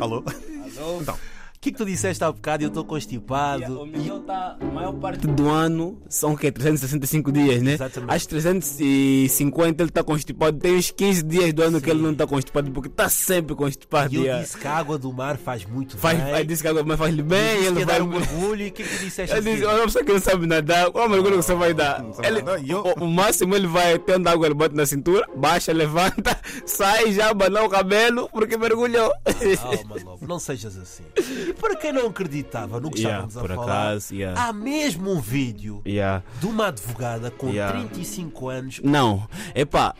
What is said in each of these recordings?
Alô? Alô? Então, O que, que tu disseste há bocado? Eu estou constipado. O Miguel está, a maior parte do ano, são o quê? 365 dias, né? Exatamente. Às 350 ele está constipado. Tem uns 15 dias do ano que ele não está constipado, porque está sempre constipado. E eu yeah. disse que a água do mar faz muito Faz, bem. aí disse que agora mas faz-lhe Eu bem, disse que ele ia vai. dar um mergulho. E o que, que tu disseste Ele assim? disse, olha, você que não sabe nadar, qual mergulho que você vai dar? Não sabe Ele, eu- o, o máximo ele vai tendo água, ele bota na cintura, baixa, levanta, sai, já abanou o cabelo, porque mergulhou. Calma, Lobo, não sejas assim. E para quem não acreditava no que Yeah, estávamos a falar, acaso, yeah. há mesmo um vídeo Yeah. de uma advogada com Yeah. 35 anos. Não, epá,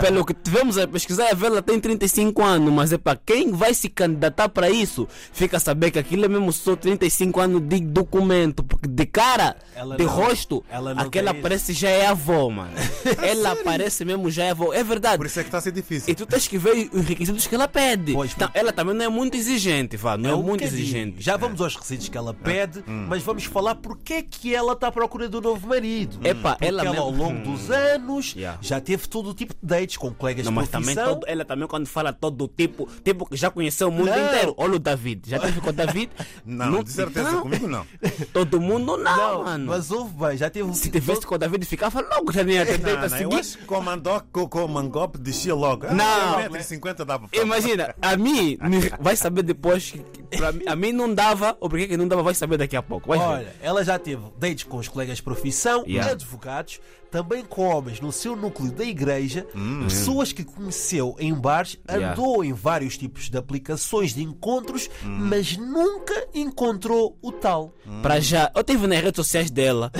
pelo que tivemos a pesquisar, a Vela tem 35 anos, mas epá, quem vai se candidatar para isso, fica a saber que aquilo é mesmo só 35 anos de documento, porque de cara, Ela de não- rosto, aquela parece já é avó, mano. ela parece mesmo já é avó, é verdade. por isso é que está a ser difícil. E tu tens que ver os requisitos que ela pede. Pois, Então, ela também não é muito exigente, vá, não é, um muito bocadinho. exigente. Já vamos aos requisitos que ela pede, Hum. mas vamos falar porque é que ela está à procura do novo marido. Epá, Porque ela ela, ao mesmo- longo dos anos Yeah. já teve todo o tipo de dates com colegas Não, de mas também profissão. todo- ela também quando fala todo tipo, tipo que já conheceu o mundo Não. inteiro. Olha o David, já teve com o David? Não, de certeza, Não. comigo não. Todo mundo não, Não, mano. mas houve bem, já teve um Se tivesse com o David ficava logo, já nem ia ter date Não, a não, eu seguir. acho que com o Mandoc, com, com o Mangop descia logo. Ah, Não. 1,50m dá para Imagina, a mim, vai saber depois, que, pra a mim não dava, ou porque que não dava, vai saber daqui a pouco. Vai ver. Olha, ela já teve dates com os colegas de profissão, Yeah. advogados, também com homens no seu núcleo da igreja, pessoas que conheceu em bares, Hum. Yeah. andou em vários tipos de aplicações de encontros, Hum. mas nunca encontrou o tal. Pra já, eu tive nas redes sociais dela.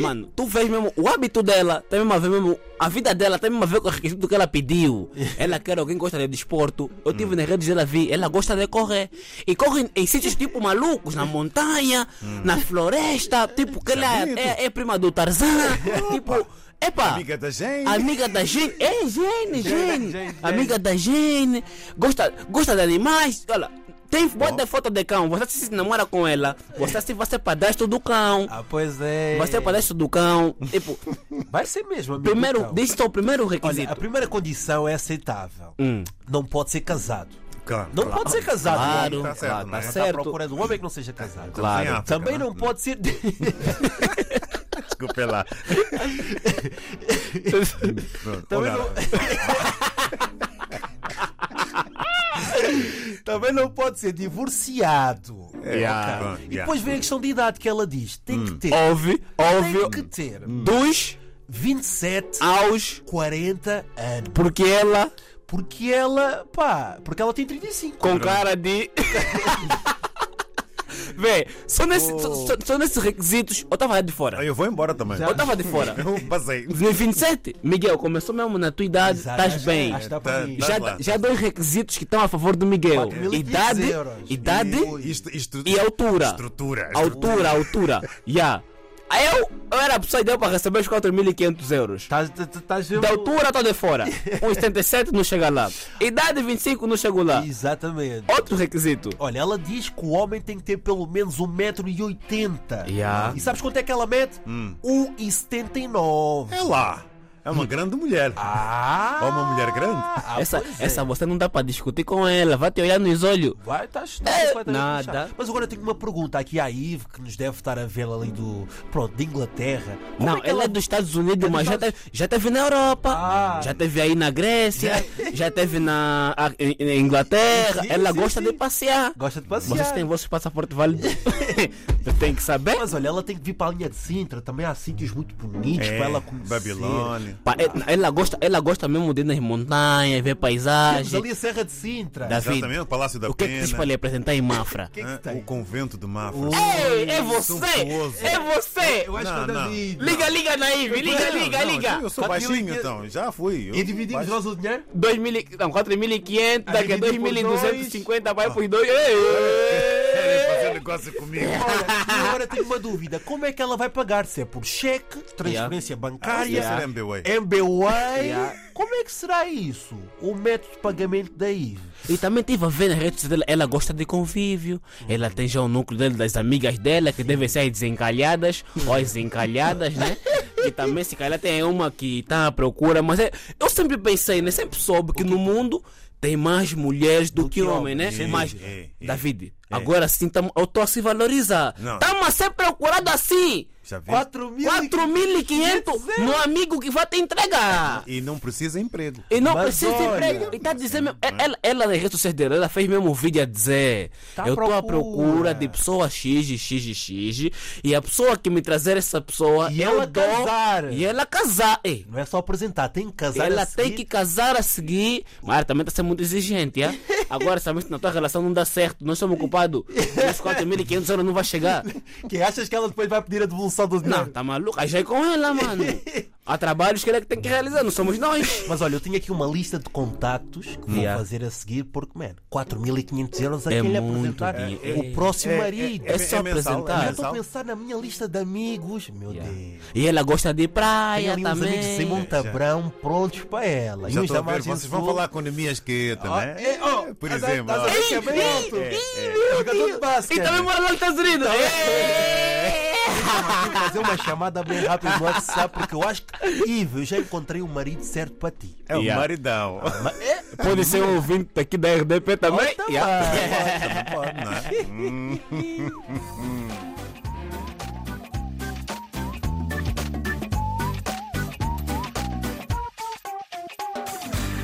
Mano, tu vês mesmo o hábito dela, tem mesmo a ver mesmo, a vida dela tem mesmo a ver com o requisito que ela pediu. Ela quer alguém que gosta de desporto. Eu tive nas redes dela, vi, ela gosta de correr. E corre em sítios tipo malucos, na montanha, na floresta, tipo que ela bonito. é, é prima do Tarzan. tipo, epa. Amiga da gente. Amiga da gente, é Gene, Gene, Gene, amiga da Gene, gosta, gosta de animais, olha, tem bota foto de cão, você se namora com ela, você se vai ser padastro do cão, Ah, pois é. vai ser padastro do cão, tipo, Vai ser mesmo, amigo. primeiro, então. diz só o primeiro Olha, requisito. a primeira condição é aceitável. Hum. Não pode ser casado. Claro, Não claro. pode ser casado. Claro. Tá certo, claro, não tá é? Está à certo. procura de um homem que não seja casado. Claro. África, Também né? não pode ser. Desculpe lá. Pronto, Também olha, Também não pode ser divorciado. É, Yeah. pronto, E depois vem a questão de idade que ela diz. Tem que ter. Ouve, ouve, Tem que ter dos 27 aos, 40 anos. porque ela, Porque ela, pá, porque ela tem 35. com cara de... Vê, só, nesse, só, só- só nesses requisitos, eu tava de fora. Eu vou embora também. Eu tava de fora. Eu passei. No 27, Miguel, começou mesmo na tua idade, Exato, estás acho- bem. acho que dá para Tá- tá- Já, lá. já dois requisitos que estão a favor do Miguel: 4.500 idade, euros. idade Isto, isto, e altura. Estrutura. Altura, altura. Já. Aí eu, eu era a pessoa ideal para receber os 4.500 euros. Estás- estás- Estás Da altura estou de fora. 1,77 não chega lá. Idade 25 não chego lá. Exatamente. Outro requisito. Olha, ela diz que o homem tem que ter pelo menos 1,80m. Yeah. E sabes quanto é que ela mete? 1,79m. É lá. É uma grande mulher. Ah! Ou uma mulher grande. Ah, essa, é. essa você não dá para discutir com ela. Vai te olhar nos olhos. Vai, estás É, completamente nada. Mas agora eu tenho uma pergunta aqui à Ive, que nos deve estar a ver ali do. Pronto, de Inglaterra. Como Não, é que ela é dos Estados Unidos, É mas já Estados- teve, já teve na Europa, Ah. já teve aí na Grécia, já teve na a- Inglaterra. Sim, ela sim, gosta sim. de passear. Gosta de passear. Vocês têm vossos passaportes válidos? Tem que saber. Mas olha, ela tem que vir para a linha de Sintra. Também há sítios muito bonitos É, para ela conhecer. Babilônia. Pá, é- ela, gosta, ela gosta mesmo de ir nas montanhas, ver Temos paisagem. ali a Serra de Sintra. David, Exatamente, o Palácio da o que é que tens Pena. para lhe apresentar em Mafra? O que é que? O convento de Mafra. Ei, é você! Sumptuoso. É você! Eu acho Não, que é o não. Liga, liga, Naíve, liga, Não, liga, não, liga! Eu sou 4.500. baixinho então, já fui. Eu- E dividimos baixo. nós o dinheiro? 2 mil, não, 4.500, daqui a dividir por 2.250 vai por dois. Comigo. Olha, e agora tenho uma dúvida. Como é que ela vai pagar? Se é por cheque, transferência bancária, ser MBWay. MBWay? Yeah. Como é que será isso? O método de pagamento da IVE? E também tive a ver nas redes dela, ela gosta de convívio, ela tem já o núcleo dela, das amigas dela, que devem ser as desencalhadas, ou as encalhadas, né? E também se calhar tem uma que está à procura, mas é, eu sempre pensei, né? Sempre soube que no mundo tem mais mulheres do, que, que homens, né? homens, Mas, é, é. David, agora sim tamo, eu estou a se valorizar. Estamos a ser procurado assim. Já vi. 4.500 no amigo que vai te entregar. E não precisa emprego. E não Mas precisa de olha- emprego. E está dizendo mesmo. Ela, ela nas redes sociais dela, ela fez mesmo um vídeo a dizer: Tá Eu estou à procura procura. de pessoa X, X, X, X. E a pessoa que me trazer essa pessoa. E eu ela dou, casar. E ela casar. Ei, Não é só apresentar, tem que casar. ela a tem seguir. que casar a seguir. Mas ela também está sendo muito exigente, é? Agora, sabes que na tua relação não dá certo, nós somos culpados. Os 4.500 euros não vai chegar. Que achas que ela depois vai pedir a devolução do Não, dinheiro? tá maluco? Aí já é com ela, mano. Há trabalhos que ela é que tem que realizar, não somos nós. Mas olha, eu tinha aqui uma lista de contactos que vou Yeah. fazer a seguir, porque, man, 4.500 euros a É quem lhe muito apresentar o próximo marido. é só mensal, apresentar. Já estou a mensal. pensar na minha lista de amigos. Meu Yeah. Deus. E ela gosta de Tenho praia ali uns amigos de também. Simão Tabrão prontos para ela. Já e uns estou a ver, Margem vocês vão Sul. falar com Neemias Queta, Ah, né? é, oh, Por estás a- exemplo. estás a ver que é bem alto. É jogador de basquete. E também mora lá nos Estados Unidos. Fazer uma chamada bem rápida no WhatsApp, porque eu acho que, Ivo, eu já encontrei o marido certo para ti. É o Yeah. maridão. Mas, é, Pode ser um ouvinte aqui da RDP também. Oh, tá Yeah. bem. Também pode, não é? Hum.